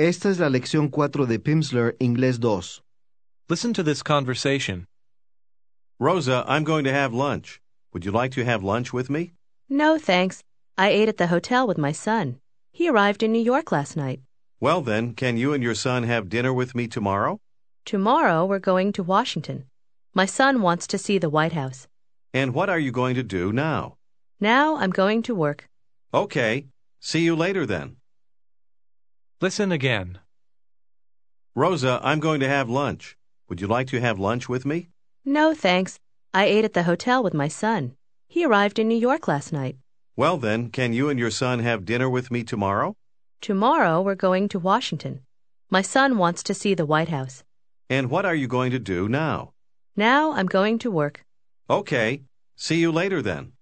Esta es la lección 4 de Pimsleur Inglés 2. Listen to this conversation. Rosa, I'm going to have lunch. Would you like to have lunch with me? No, thanks. I ate at the hotel with my son. He arrived in New York last night. Well, then, can you and your son have dinner with me tomorrow? Tomorrow we're going to Washington. My son wants to see the White House. And what are you going to do now? Now I'm going to work. Okay. See you later then. Listen again. Rosa, I'm going to have lunch. Would you like to have lunch with me? No, thanks. I ate at the hotel with my son. He arrived in New York last night. Well, then, can you and your son have dinner with me tomorrow? Tomorrow we're going to Washington. My son wants to see the White House. And what are you going to do now? Now I'm going to work. Okay. See you later then.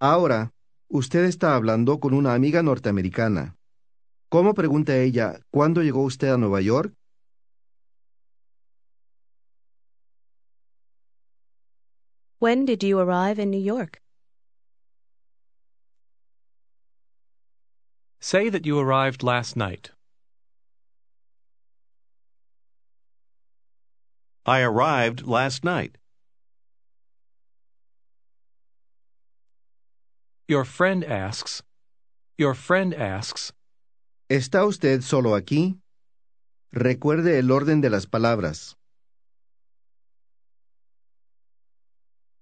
Ahora, usted está hablando con una amiga norteamericana. ¿Cómo pregunta ella, ¿cuándo llegó usted a Nueva York? When did you arrive in New York? Say that you arrived last night. I arrived last night. Your friend asks. Your friend asks. ¿Está usted solo aquí? Recuerde el orden de las palabras.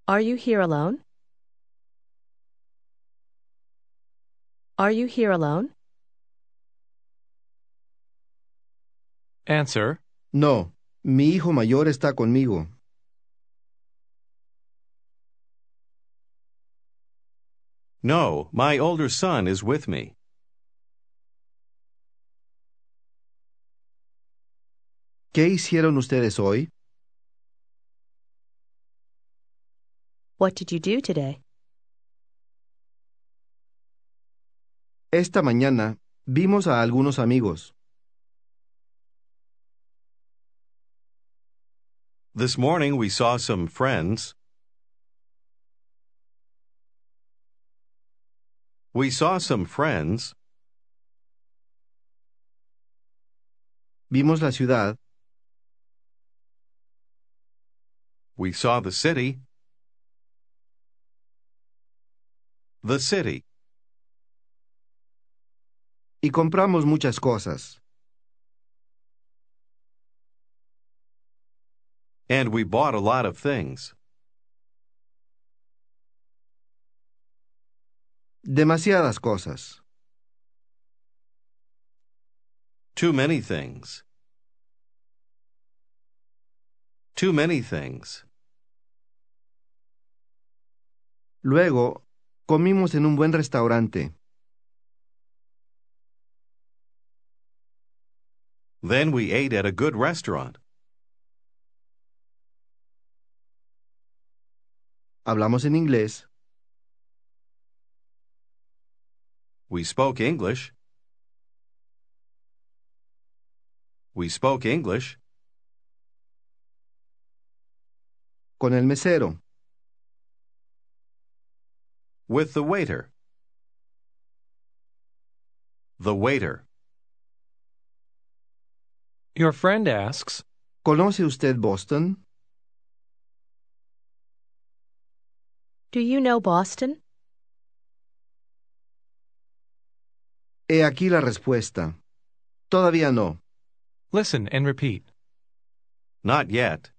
Are you here alone? Are you here alone? Answer. No, mi hijo mayor está conmigo. No, my older son is with me. ¿Qué hicieron ustedes hoy? What did you do today? Esta mañana vimos a algunos amigos. This morning we saw some friends. We saw some friends. Vimos la ciudad. We saw the city. The city. Y compramos muchas cosas. And we bought a lot of things. Demasiadas cosas. Too many things. Too many things. Luego, comimos en un buen restaurante. Then we ate at a good restaurant. Hablamos en inglés. We spoke English. We spoke English. Con el mesero. With the waiter. The waiter. Your friend asks. ¿Conoce usted Boston? Do you know Boston? He aquí la respuesta. Todavía no. Listen and repeat. Not yet.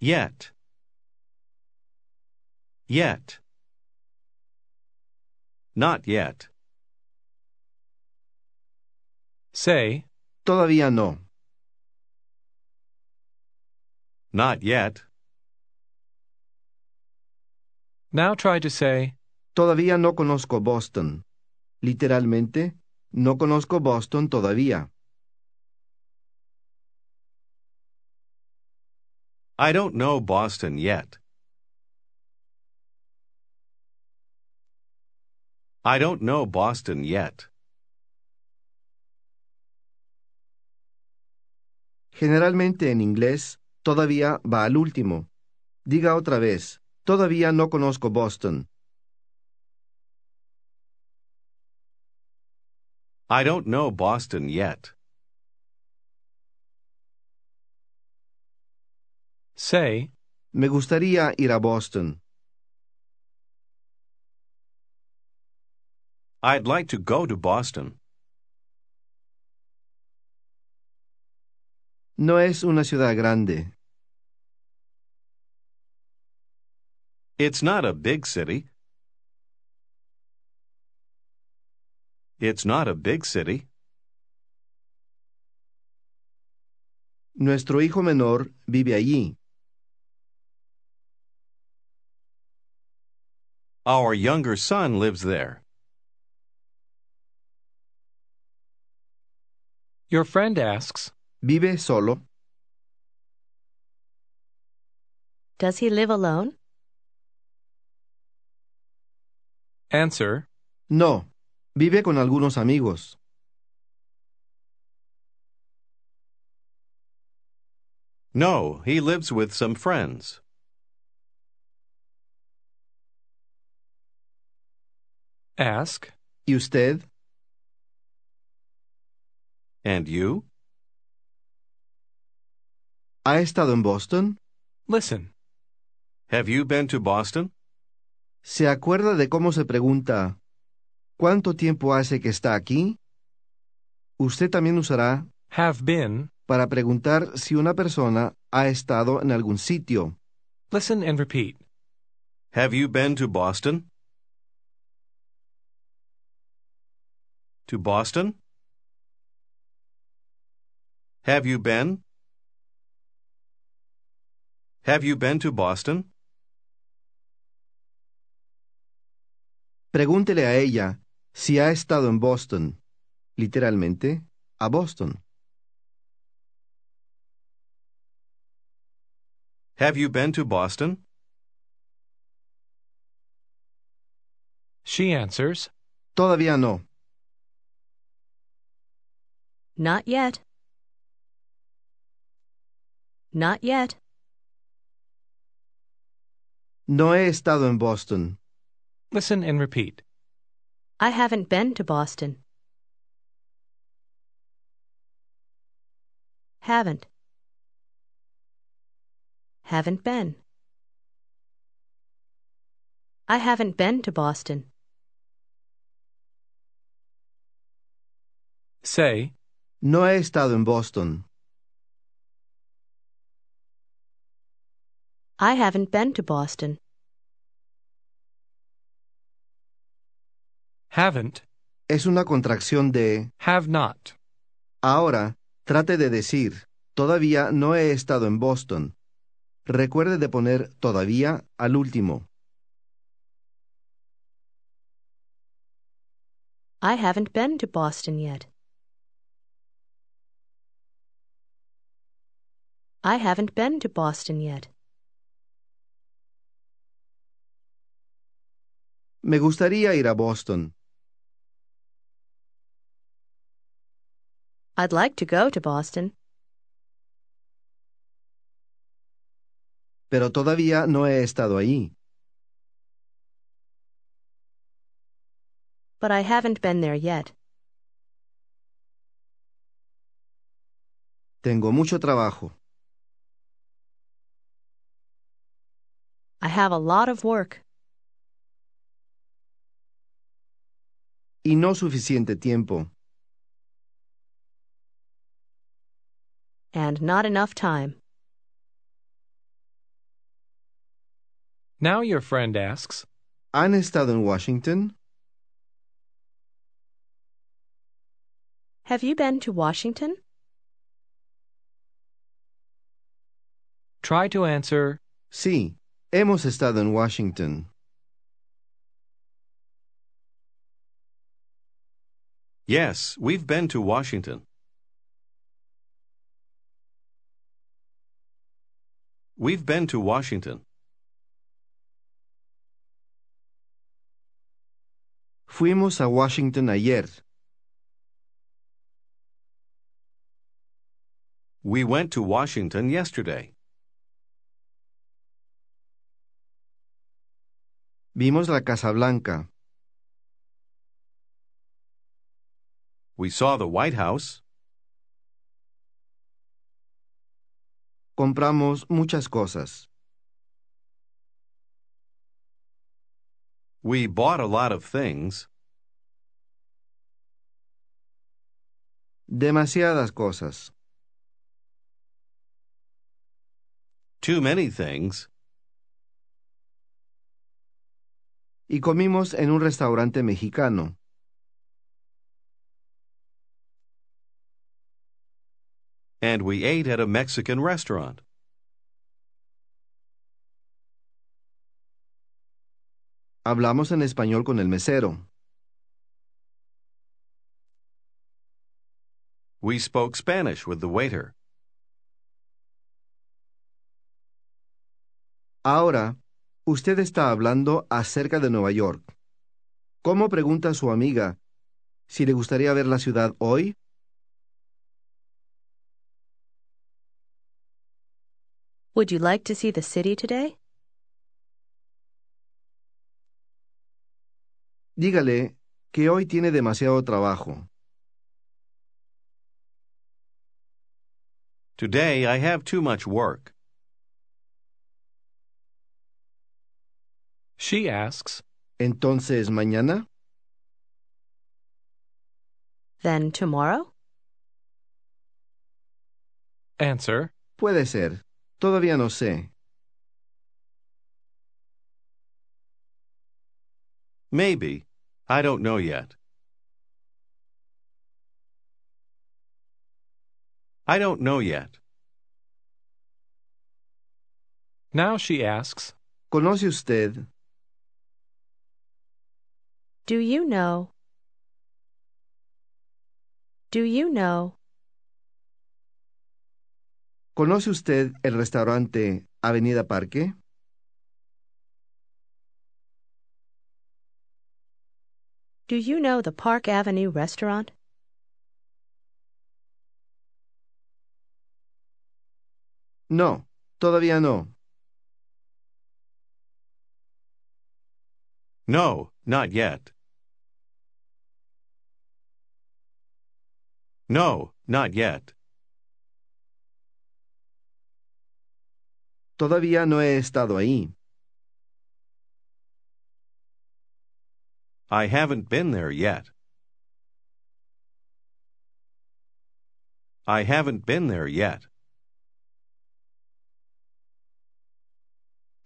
Yet. Yet. Not yet. Say, Todavía no. Not yet. now try to say, Todavía no conozco Boston. Literalmente, no conozco Boston todavía. I don't know Boston yet. I don't know Boston yet. Generalmente en inglés, todavía va al último. Diga otra vez, todavía no conozco Boston. I don't know Boston yet. Say, Me gustaría ir a Boston. I'd like to go to Boston. No es una ciudad grande. It's not a big city. It's not a big city. Nuestro hijo menor vive allí. Our younger son lives there. your friend asks, ¿Vive solo? Does he live alone? answer, No. Vive con algunos amigos. No, he lives with some friends. Ask, ¿Y usted? And you? ¿Ha estado en Boston? listen, Have you been to Boston? ¿Se acuerda de cómo se pregunta ¿Cuánto tiempo hace que está aquí? Usted también usará have been, para preguntar si una persona ha estado en algún sitio. listen and repeat. Have you been to Boston? To Boston? Have you been? Have you been to Boston? Pregúntele a ella si ha estado en Boston. Literalmente, a Boston. Have you been to Boston? She answers, Todavía no. Not yet. Not yet. No he estado en Boston. listen and repeat. I haven't been to Boston. Haven't. Haven't been. I haven't been to Boston. Say, No he estado en Boston. I haven't been to Boston. haven't, Es una contracción de have not. ahora. Trate de decir todavía no he estado en Boston. Recuerde de poner todavía al último. I haven't been to Boston yet. I haven't been to Boston yet. Me gustaría ir a Boston. I'd like to go to Boston, pero todavía no he estado allí. but I haven't been there yet. Tengo mucho trabajo. I have a lot of work y no suficiente tiempo. and not enough time. Now your friend asks, ¿Han estado en Washington? Have you been to Washington? try to answer, Sí, hemos estado en Washington. Yes, we've been to Washington. We've been to Washington. Fuimos a Washington ayer. We went to Washington yesterday. Vimos la Casa Blanca. We saw the White House. Compramos muchas cosas. We bought a lot of things. Demasiadas cosas. Too many things. Y comimos en un restaurante mexicano. And we ate at a Mexican restaurant. Hablamos en español con el mesero. We spoke Spanish with the waiter. Ahora, usted está hablando acerca de Nueva York. ¿Cómo pregunta a su amiga si le gustaría ver la ciudad hoy? Would you like to see the city today? Dígale que hoy tiene demasiado trabajo. Today I have too much work. She asks, Entonces, mañana, Then tomorrow? Answer, puede ser. Todavía no sé. Maybe. I don't know yet. I don't know yet. Now she asks, ¿Conoce usted? Do you know? Do you know? ¿Conoce usted el restaurante Avenida Parque? Do you know the Park Avenue restaurant? No, todavía no. No, not yet. No, not yet. Todavía no he estado ahí. I haven't been there yet. I haven't been there yet.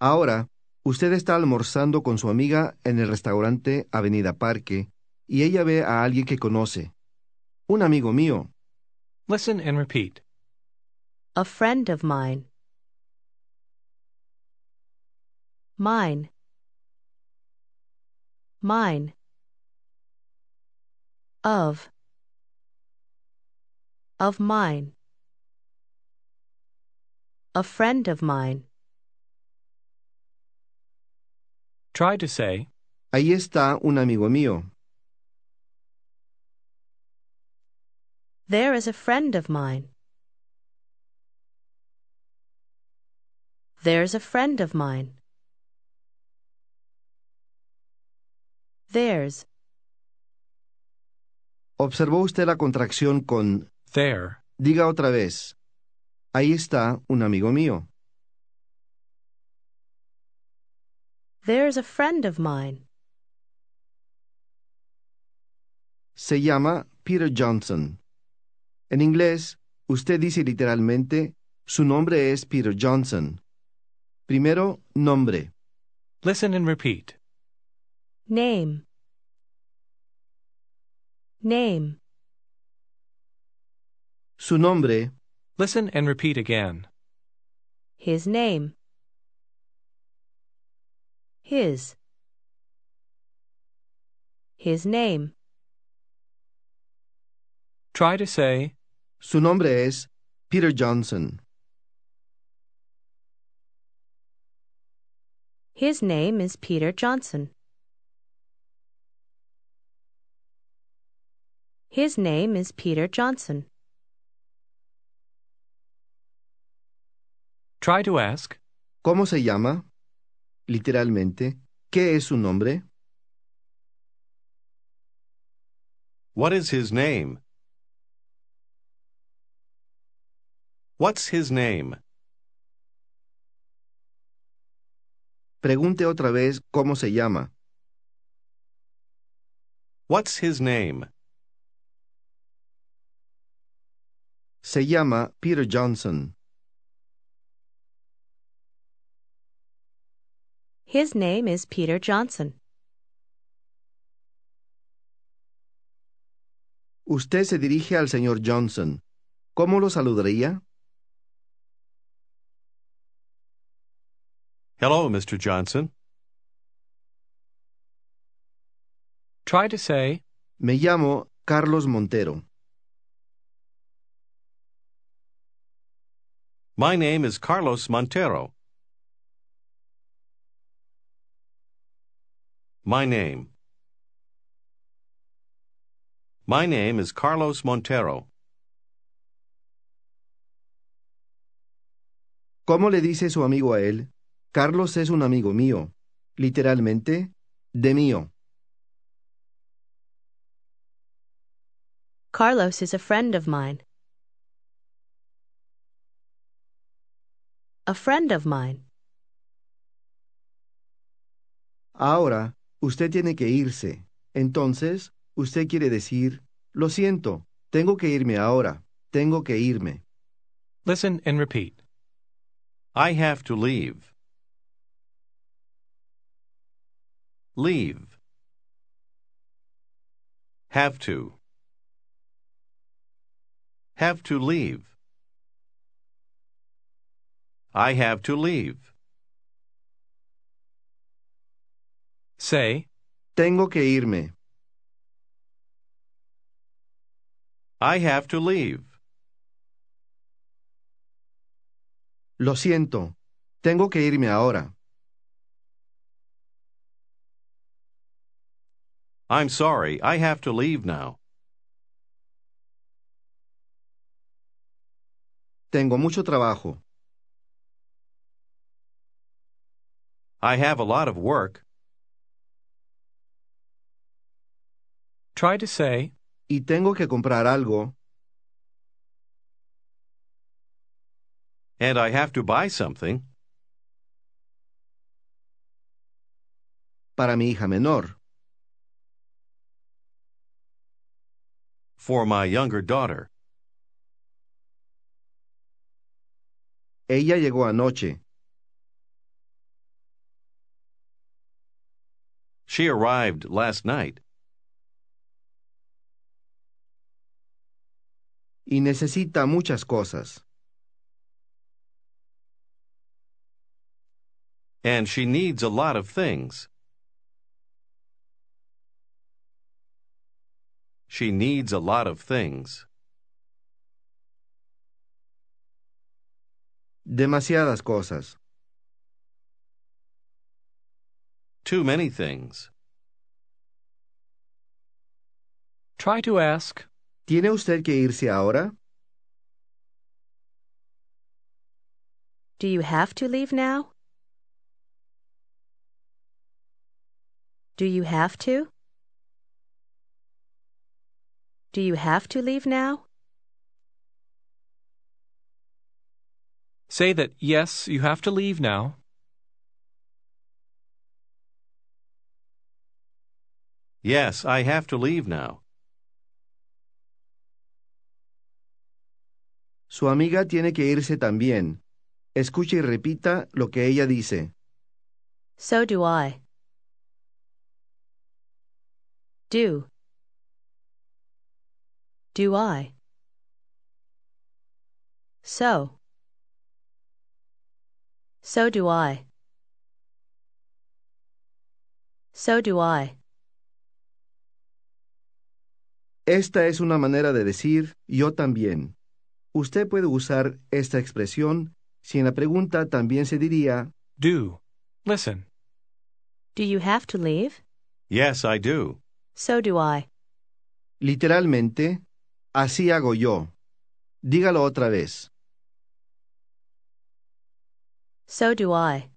Ahora, usted está almorzando con su amiga en el restaurante Avenida Parque y ella ve a alguien que conoce. Un amigo mío. listen and repeat. A friend of mine. Mine. Mine. Of. Of mine. A friend of mine. Try to say, Ahí está un amigo mío. There is a friend of mine. There's a friend of mine. There's. ¿Observó usted la contracción con there. diga otra vez? Ahí está un amigo mío. There's a friend of mine. Se llama Peter Johnson. En inglés, usted dice literalmente, su nombre es Peter Johnson. Primero, nombre. Listen and repeat. Name. Name. Su nombre, Listen and repeat again. His name. His. His name. Try to say, su nombre es Peter Johnson. His name is Peter Johnson. His name is Peter Johnson. try to ask, ¿Cómo se llama? Literalmente, ¿qué es su nombre? What is his name? What's his name? Pregunte otra vez cómo se llama. What's his name? Se llama Peter Johnson. His name is Peter Johnson. Usted se dirige al señor Johnson. ¿Cómo lo saludaría? Hello, Mr. Johnson. Try to say, Me llamo Carlos Montero. My name is Carlos Montero. My name. My name is Carlos Montero. ¿Cómo le dice su amigo a él? Carlos es un amigo mío. Literalmente, de mío. Carlos is a friend of mine. A friend of mine. Ahora, usted tiene que irse. Entonces, usted quiere decir, lo siento, tengo que irme ahora, tengo que irme. listen and repeat. I have to leave. Leave. Have to. Have to leave. I have to leave. Say, Tengo que irme. I have to leave. Lo siento, tengo que irme ahora. I'm sorry, I have to leave now. Tengo mucho trabajo. I have a lot of work. Try to say, Y tengo que comprar algo. And I have to buy something. para mi hija menor. For my younger daughter. Ella llegó anoche. She arrived last night. Y necesita muchas cosas. And she needs a lot of things. She needs a lot of things. Demasiadas cosas. Too many things. try to ask, ¿Tiene usted que irse ahora? Do you have to leave now? Do you have to? Do you have to leave now? say that yes, you have to leave now. Yes, I have to leave now. Su amiga tiene que irse también. Escuche y repita lo que ella dice. So do I. Do. Do I. So. So do I. So do I. Esta es una manera de decir yo también. Usted puede usar esta expresión si en la pregunta también se diría Do. Listen. Do you have to leave? Yes, I do. So do I. literalmente, así hago yo. Dígalo otra vez. So do I.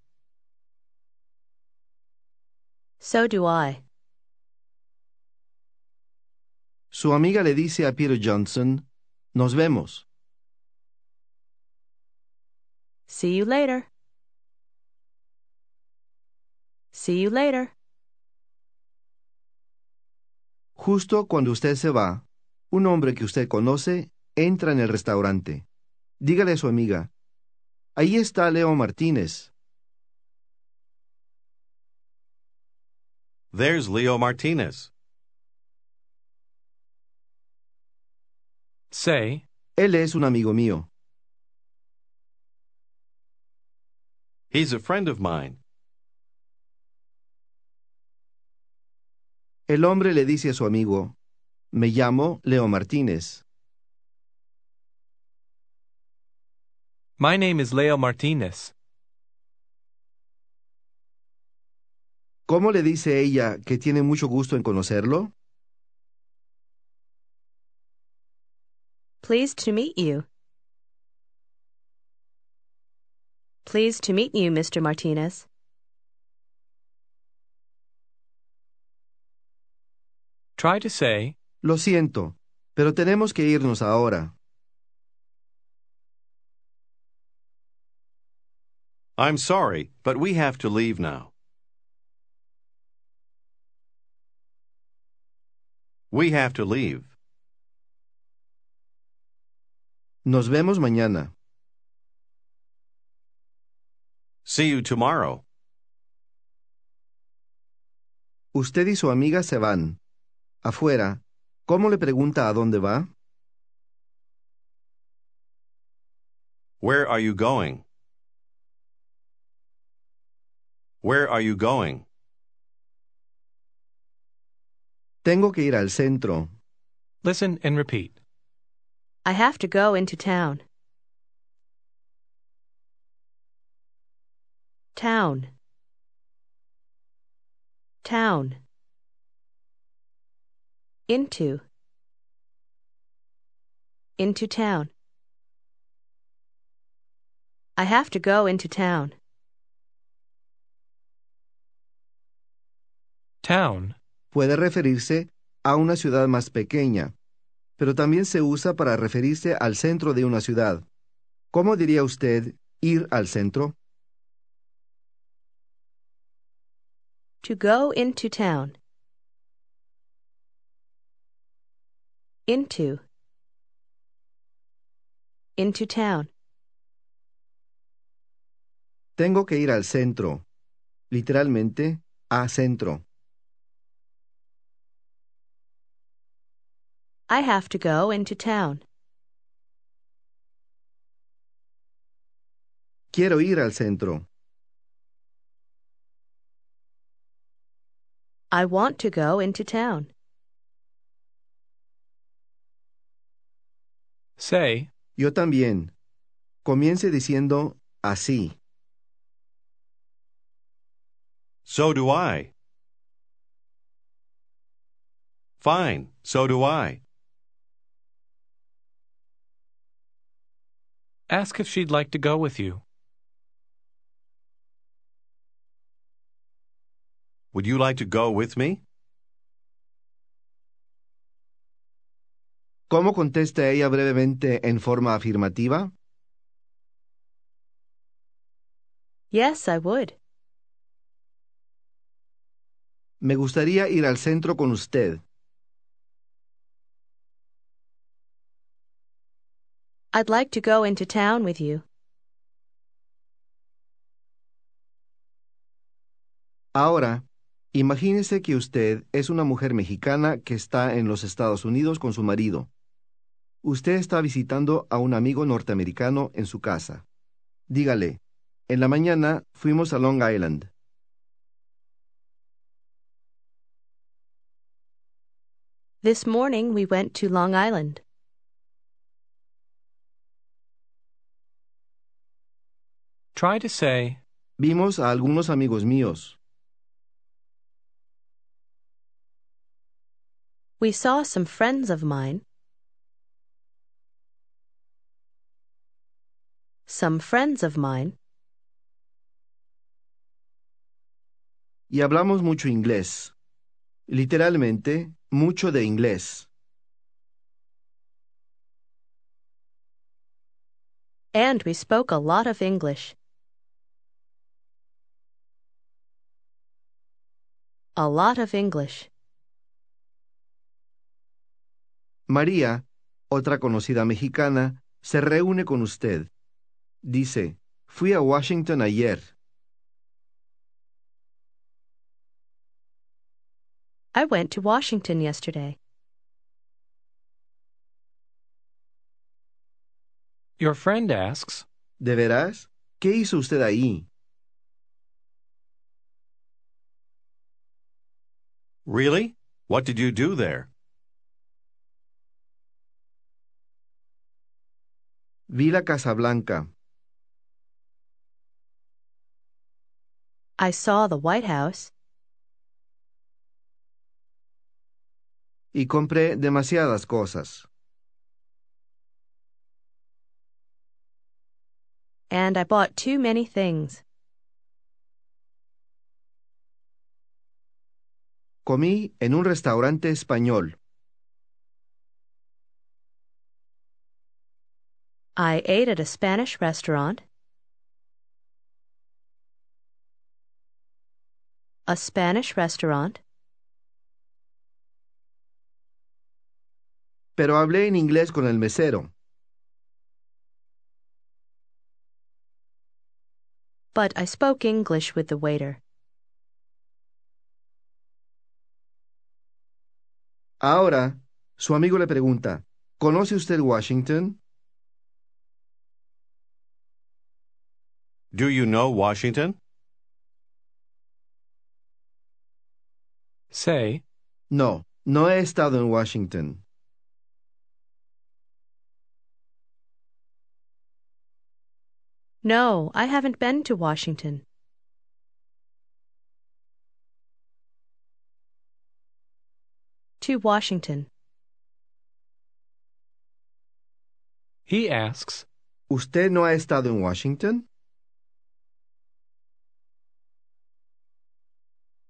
So do I. Su amiga le dice a Peter Johnson, Nos vemos. See you later. See you later. Justo cuando usted se va, un hombre que usted conoce entra en el restaurante. Dígale a su amiga, ahí está Leo Martínez. There's Leo Martinez. Say, Él es un amigo mío. He's a friend of mine. El hombre le dice a su amigo, me llamo Leo Martínez. My name is Leo Martinez. ¿Cómo le dice ella que tiene mucho gusto en conocerlo? Pleased to meet you. Pleased to meet you, Mr. Martinez. Try to say, Lo siento, pero tenemos que irnos ahora. I'm sorry, but we have to leave now. We have to leave. Nos vemos mañana. See you tomorrow. Usted y su amiga se van. Afuera, ¿cómo le pregunta a dónde va? Where are you going? Where are you going? Tengo que ir al centro. listen and repeat. I have to go into town. Town. Town. Into. Into town. I have to go into town. Town, Puede referirse a una ciudad más pequeña, pero también se usa para referirse al centro de una ciudad. ¿Cómo diría usted ir al centro? To go into town. Into. Into town. Tengo que ir al centro. Literalmente, a centro. I have to go into town. Quiero ir al centro. I want to go into town. say, Yo también. Comience diciendo así. So do I. Fine, so do I. ask if she'd like to go with you. Would you like to go with me? ¿Cómo contesta ella brevemente en forma afirmativa? Yes, I would. Me gustaría ir al centro con usted. I'd like to go into town with you. Ahora, imagínese que usted es una mujer mexicana que está en los Estados Unidos con su marido. Usted está visitando a un amigo norteamericano en su casa. Dígale, en la mañana fuimos a Long Island. This morning we went to Long Island. Try to say, Vimos a algunos amigos míos. We saw some friends of mine. Some friends of mine. Y hablamos mucho inglés. Literalmente, mucho de inglés. And we spoke a lot of English. A lot of English. María, otra conocida mexicana, se reúne con usted. Dice, fui a Washington ayer. I went to Washington yesterday. Your friend asks, ¿De veras? ¿Qué hizo usted ahí? Really? What did you do there? Vi la Casa Blanca. I saw the White House. y compré demasiadas cosas. And I bought too many things. Comí en un restaurante español. I ate at a Spanish restaurant. A Spanish restaurant. Pero hablé en inglés con el mesero. But I spoke English with the waiter. Ahora, su amigo le pregunta, ¿conoce usted Washington? Do you know Washington? say, No, no he estado en Washington. No, I haven't been to Washington. To Washington. he asks, ¿Usted no ha estado en Washington?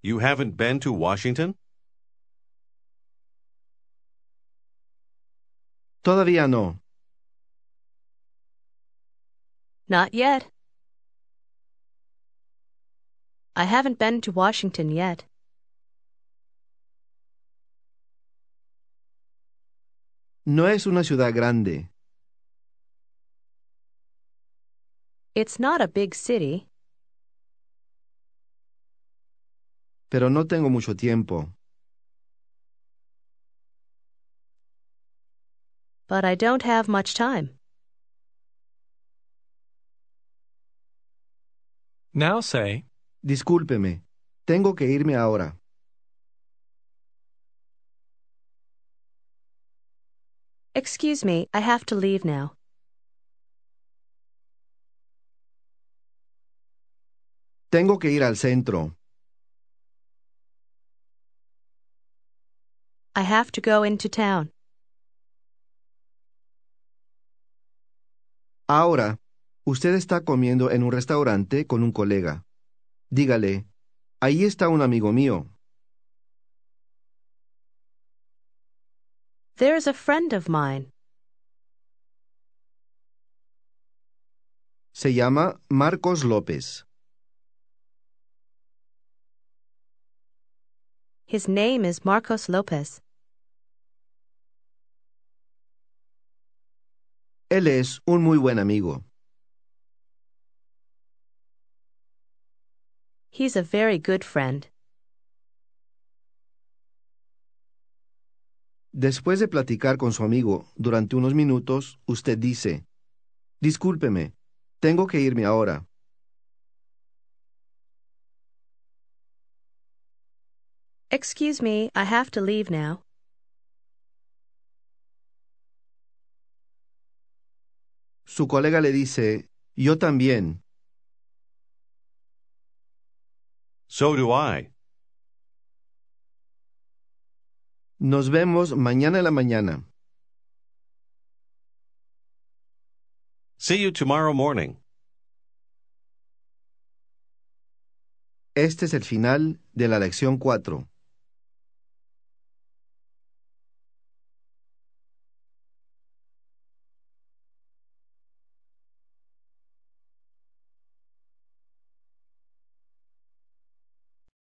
You haven't been to Washington? Todavía no. Not yet. I haven't been to Washington yet. No es una ciudad grande. It's not a big city, pero no tengo mucho tiempo. but I don't have much time. now say, Discúlpeme, tengo que irme ahora. Excuse me, I have to leave now. Tengo que ir al centro. I have to go into town. Ahora, usted está comiendo en un restaurante con un colega. Dígale, ahí está un amigo mío. There's a friend of mine. Se llama Marcos López. His name is Marcos Lopez. Él es un muy buen amigo. He's a very good friend. Después de platicar con su amigo durante unos minutos, usted dice, Discúlpeme, tengo que irme ahora. Excuse me, I have to leave now. Su colega le dice, Yo también. So do I. Nos vemos mañana en la mañana. See you tomorrow morning. Este es el final de la lección 4.